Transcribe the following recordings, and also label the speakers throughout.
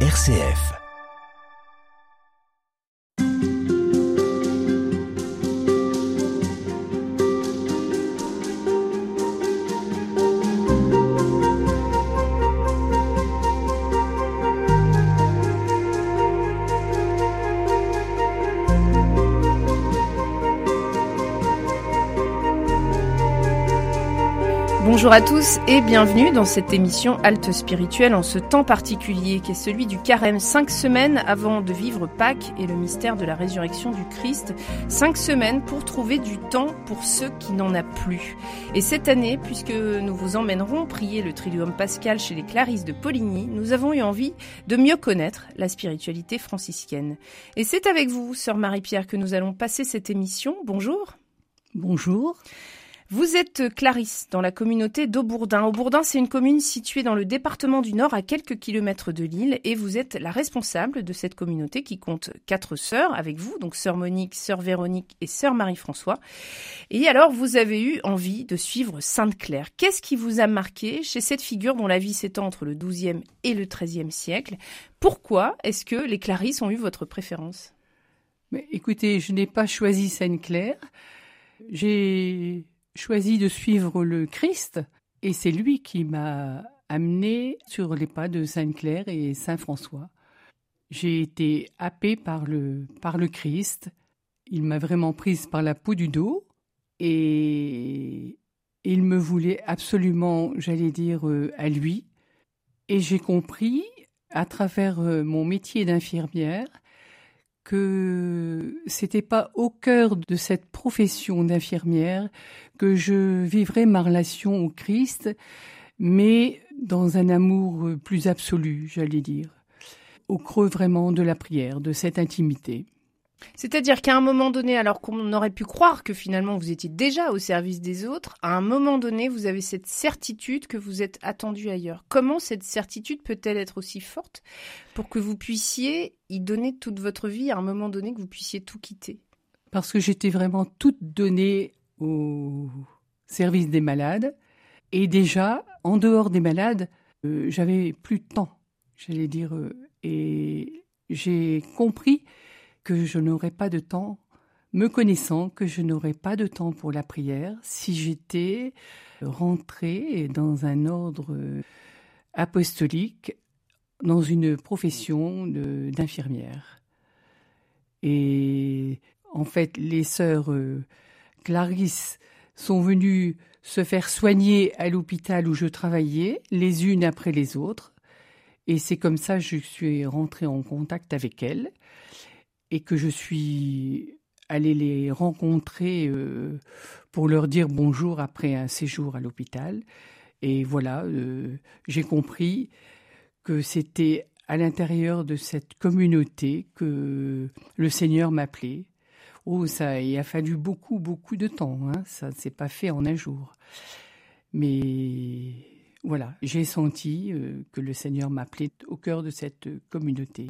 Speaker 1: RCF.
Speaker 2: Bonjour à tous et bienvenue dans cette émission Halte spirituelle en ce temps particulier qui est celui du carême. Cinq semaines avant de vivre Pâques et le mystère de la résurrection du Christ. Cinq semaines pour trouver du temps pour ceux qui n'en a plus. Et cette année, puisque nous vous emmènerons prier le Triduum Pascal chez les Clarisses de Poligny, nous avons eu envie de mieux connaître la spiritualité franciscaine. Et c'est avec vous, sœur Marie-Pierre, que nous allons passer cette émission. Bonjour.
Speaker 3: Bonjour.
Speaker 2: Vous êtes Clarisse dans la communauté d'Aubourdin. Aubourdin, c'est une commune située dans le département du Nord à quelques kilomètres de Lille et vous êtes la responsable de cette communauté qui compte quatre sœurs avec vous, donc sœur Monique, sœur Véronique et sœur Marie-François. Et alors, vous avez eu envie de suivre Sainte Claire. Qu'est-ce qui vous a marqué chez cette figure dont la vie s'étend entre le XIIe et le XIIIe siècle? Pourquoi est-ce que les Clarisses ont eu votre préférence?
Speaker 3: Mais écoutez, je n'ai pas choisi Sainte Claire. J'ai choisi de suivre le Christ et c'est lui qui m'a amené sur les pas de Sainte Claire et Saint François. J'ai été happée par le, par le Christ. Il m'a vraiment prise par la peau du dos et il me voulait absolument, j'allais dire, euh, à lui. Et j'ai compris, à travers euh, mon métier d'infirmière, que c'était pas au cœur de cette profession d'infirmière que je vivrais ma relation au Christ, mais dans un amour plus absolu, j'allais dire, au creux vraiment de la prière, de cette intimité.
Speaker 2: C'est-à-dire qu'à un moment donné, alors qu'on aurait pu croire que finalement vous étiez déjà au service des autres, à un moment donné, vous avez cette certitude que vous êtes attendu ailleurs. Comment cette certitude peut-elle être aussi forte pour que vous puissiez y donner toute votre vie à un moment donné, que vous puissiez tout quitter?
Speaker 3: Parce que j'étais vraiment toute donnée au service des malades. Et déjà, en dehors des malades, euh, j'avais plus de temps, j'allais dire. Euh, et j'ai compris que je n'aurais pas de temps, me connaissant que je n'aurais pas de temps pour la prière si j'étais rentrée dans un ordre apostolique, dans une profession d'infirmière. Et en fait, les sœurs euh, Clarisse sont venues se faire soigner à l'hôpital où je travaillais, les unes après les autres. Et c'est comme ça que je suis rentrée en contact avec elles et que je suis allée les rencontrer euh, pour leur dire bonjour après un séjour à l'hôpital. Et voilà, euh, j'ai compris que c'était à l'intérieur de cette communauté que le Seigneur m'appelait. Oh, ça, il a fallu beaucoup, beaucoup de temps. Hein. Ça ne s'est pas fait en un jour. Mais voilà, j'ai senti euh, que le Seigneur m'appelait au cœur de cette communauté.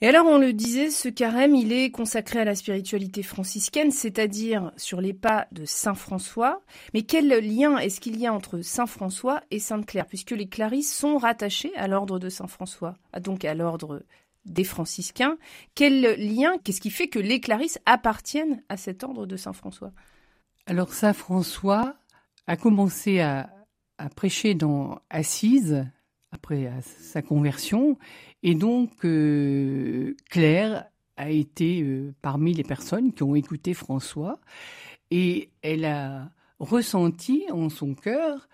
Speaker 2: Et alors, on le disait, ce carême, il est consacré à la spiritualité franciscaine, c'est-à-dire sur les pas de Saint François. Mais quel lien est-ce qu'il y a entre Saint François et Sainte Claire, puisque les Clarisses sont rattachées à l'ordre de Saint François, donc à l'ordre des franciscains. Quel lien, qu'est-ce qui fait que les Clarisses appartiennent à cet ordre de Saint François?
Speaker 3: Alors, Saint François a commencé à, à prêcher dans Assise, après sa conversion, et donc, euh, Claire a été euh, parmi les personnes qui ont écouté François et elle a ressenti en son cœur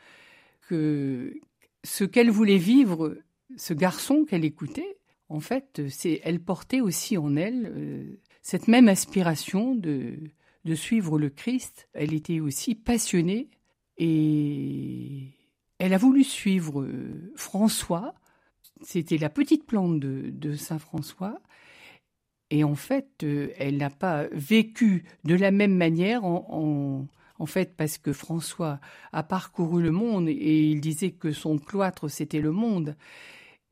Speaker 3: que ce qu'elle voulait vivre, ce garçon qu'elle écoutait, en fait, c'est elle portait aussi en elle euh, cette même aspiration de, de suivre le Christ. Elle était aussi passionnée et elle a voulu suivre François c'était la petite plante de, Saint François. Et en fait, euh, elle n'a pas vécu de la même manière en, fait parce que François a parcouru le monde et il disait que son cloître c'était le monde.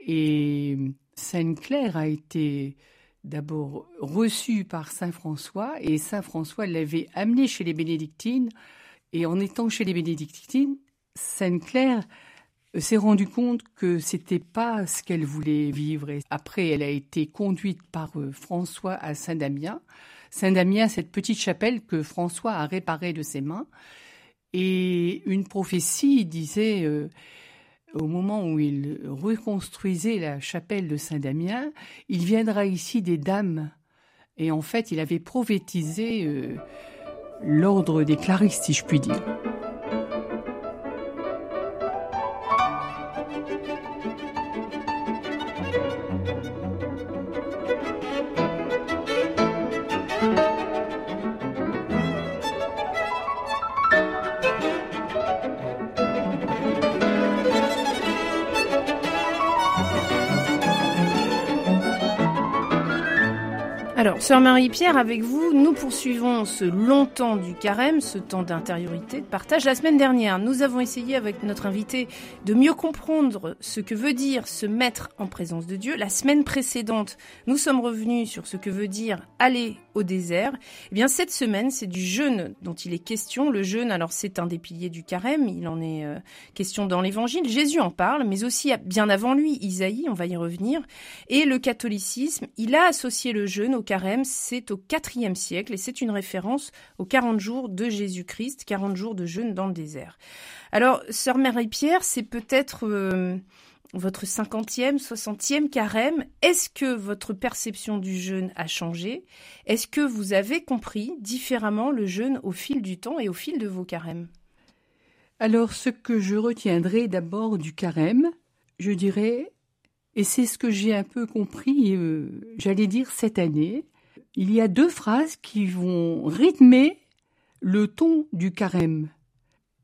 Speaker 3: Et Sainte Claire a été d'abord reçue par Saint François et Saint François l'avait amenée chez les bénédictines. Et en étant chez les bénédictines, Sainte Claire s'est rendue compte que c'était pas ce qu'elle voulait vivre. Après, elle a été conduite par euh, François à Saint-Damien. Saint-Damien, cette petite chapelle que François a réparée de ses mains. Et une prophétie disait, euh, au moment où il reconstruisait la chapelle de Saint-Damien, il viendra ici des dames. Et en fait, il avait prophétisé euh, l'ordre des claristes, si je puis dire.
Speaker 2: Alors, Sœur Marie-Pierre, avec vous, nous poursuivons ce long temps du carême, ce temps d'intériorité, de partage. La semaine dernière, nous avons essayé avec notre invité de mieux comprendre ce que veut dire se mettre en présence de Dieu. La semaine précédente, nous sommes revenus sur ce que veut dire aller au désert. Eh bien, cette semaine, c'est du jeûne dont il est question. Le jeûne, alors c'est un des piliers du carême, il en est euh, question dans l'évangile. Jésus en parle, mais aussi bien avant lui, Isaïe, on va y revenir. Et le catholicisme, il a associé le jeûne au carême, c'est au IVe siècle et c'est une référence aux 40 jours de Jésus-Christ, 40 jours de jeûne dans le désert. Alors, sœur Marie-Pierre, c'est peut-être euh, votre 50e, 60e carême. Est-ce que votre perception du jeûne a changé? Est-ce que vous avez compris différemment le jeûne au fil du temps et au fil de vos carèmes
Speaker 3: Alors, ce que je retiendrai d'abord du carême, je dirais et c'est ce que j'ai un peu compris, euh, j'allais dire cette année. Il y a deux phrases qui vont rythmer le ton du carême.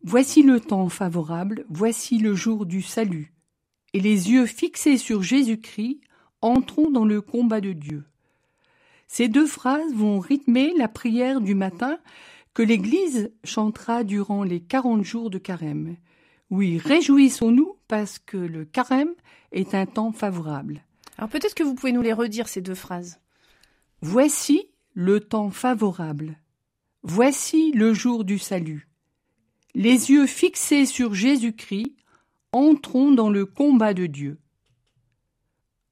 Speaker 3: Voici le temps favorable, voici le jour du salut. Et les yeux fixés sur Jésus-Christ, entrons dans le combat de Dieu. Ces deux phrases vont rythmer la prière du matin que l'Église chantera durant les quarante jours de carême. Oui, réjouissons-nous parce que le carême est un temps favorable.
Speaker 2: Alors peut-être que vous pouvez nous les redire, ces deux phrases.
Speaker 3: Voici le temps favorable. Voici le jour du salut. Les yeux fixés sur Jésus-Christ, entrons dans le combat de Dieu.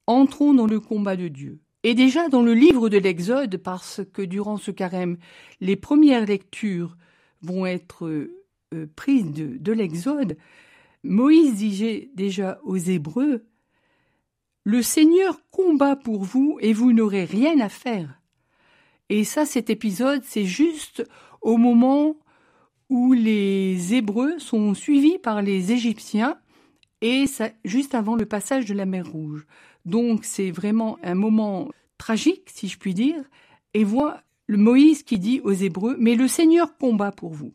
Speaker 3: Entrons dans le combat de Dieu. Et déjà dans le livre de l'Exode, parce que durant ce carême, les premières lectures vont être euh, prise de, l'Exode, Moïse disait déjà aux Hébreux Le Seigneur combat pour vous et vous n'aurez rien à faire. Et ça, cet épisode, c'est juste au moment où les Hébreux sont suivis par les Égyptiens et juste avant le passage de la mer Rouge. Donc c'est vraiment un moment tragique, si je puis dire, et voit le Moïse qui dit aux Hébreux Mais le Seigneur combat pour vous.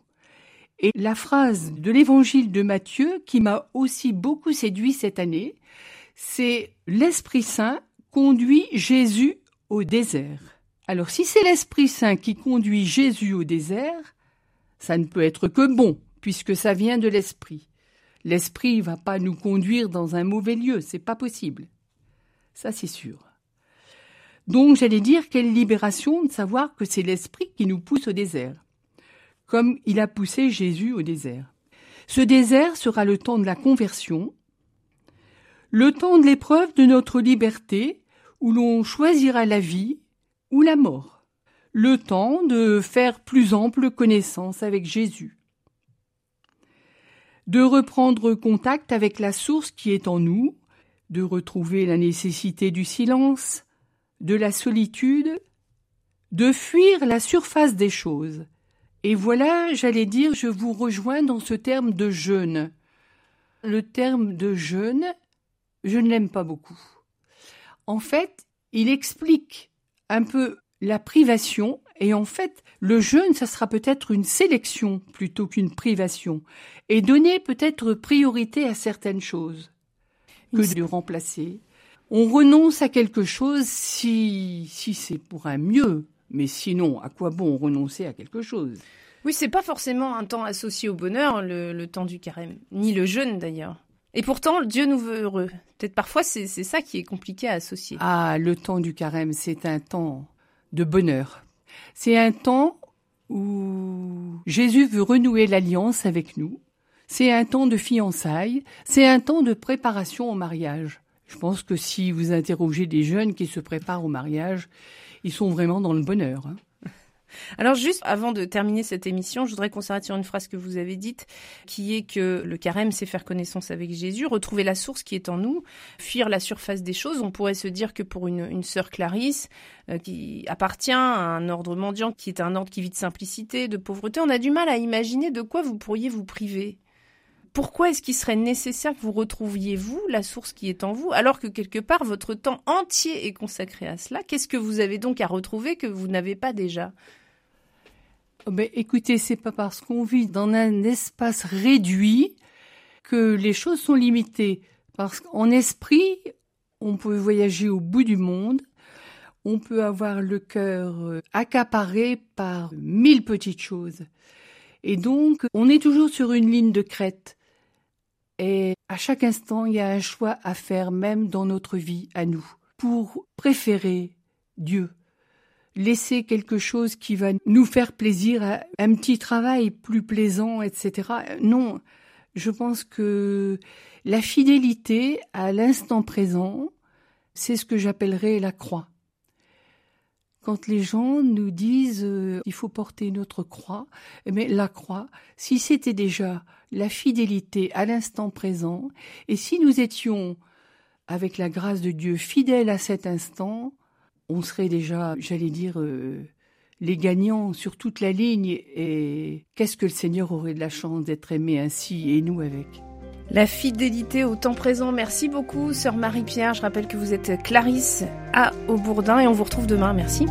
Speaker 3: Et la phrase de l'évangile de Matthieu qui m'a aussi beaucoup séduit cette année, c'est l'Esprit Saint conduit Jésus au désert. Alors si c'est l'Esprit Saint qui conduit Jésus au désert, ça ne peut être que bon, puisque ça vient de l'Esprit. L'Esprit ne va pas nous conduire dans un mauvais lieu, c'est pas possible. Ça c'est sûr. Donc j'allais dire quelle libération de savoir que c'est l'Esprit qui nous pousse au désert comme il a poussé Jésus au désert. Ce désert sera le temps de la conversion, le temps de l'épreuve de notre liberté, où l'on choisira la vie ou la mort, le temps de faire plus ample connaissance avec Jésus, de reprendre contact avec la source qui est en nous, de retrouver la nécessité du silence, de la solitude, de fuir la surface des choses, et voilà, j'allais dire, je vous rejoins dans ce terme de jeûne. Le terme de jeûne, je ne l'aime pas beaucoup. En fait, il explique un peu la privation, et en fait, le jeûne, ça sera peut-être une sélection plutôt qu'une privation, et donner peut-être priorité à certaines choses que de remplacer. On renonce à quelque chose si, si c'est pour un mieux, mais sinon, à quoi bon renoncer à quelque chose?
Speaker 2: Oui, c'est pas forcément un temps associé au bonheur, le, temps du carême, ni le jeûne d'ailleurs. Et pourtant, Dieu nous veut heureux. Peut-être parfois, c'est ça qui est compliqué à associer.
Speaker 3: Ah, le temps du carême, c'est un temps de bonheur. C'est un temps où Jésus veut renouer l'alliance avec nous. C'est un temps de fiançailles, c'est un temps de préparation au mariage. Je pense que si vous interrogez des jeunes qui se préparent au mariage, ils sont vraiment dans le bonheur. Hein.
Speaker 2: Alors juste avant de terminer cette émission, je voudrais qu'on s'arrête sur une phrase que vous avez dite, qui est que le carême, c'est faire connaissance avec Jésus, retrouver la source qui est en nous, fuir la surface des choses. On pourrait se dire que pour une, sœur Clarisse, euh, qui appartient à un ordre mendiant, qui est un ordre qui vit de simplicité, de pauvreté, on a du mal à imaginer de quoi vous pourriez vous priver. Pourquoi est-ce qu'il serait nécessaire que vous retrouviez vous la source qui est en vous, alors que quelque part votre temps entier est consacré à cela? Qu'est-ce que vous avez donc à retrouver que vous n'avez pas déjà?
Speaker 3: Ben, écoutez, c'est pas parce qu'on vit dans un espace réduit que les choses sont limitées. Parce qu'en esprit, on peut voyager au bout du monde, on peut avoir le cœur euh, accaparé par mille petites choses. Et donc, on est toujours sur une ligne de crête. Et à chaque instant, il y a un choix à faire, même dans notre vie à nous, pour préférer Dieu laisser quelque chose qui va nous faire plaisir, un petit travail plus plaisant, etc. Non, je pense que la fidélité à l'instant présent, c'est ce que j'appellerais la croix. Quand les gens nous disent euh, il faut porter notre croix, mais eh la croix, si c'était déjà la fidélité à l'instant présent, et si nous étions, avec la grâce de Dieu, fidèles à cet instant, on serait déjà, j'allais dire, euh, les gagnants sur toute la ligne. Et qu'est-ce que le Seigneur aurait de la chance d'être aimé ainsi et nous avec?
Speaker 2: La fidélité au temps présent. Merci beaucoup, sœur Marie-Pierre. Je rappelle que vous êtes Clarisse à Aubourdin et on vous retrouve demain. Merci.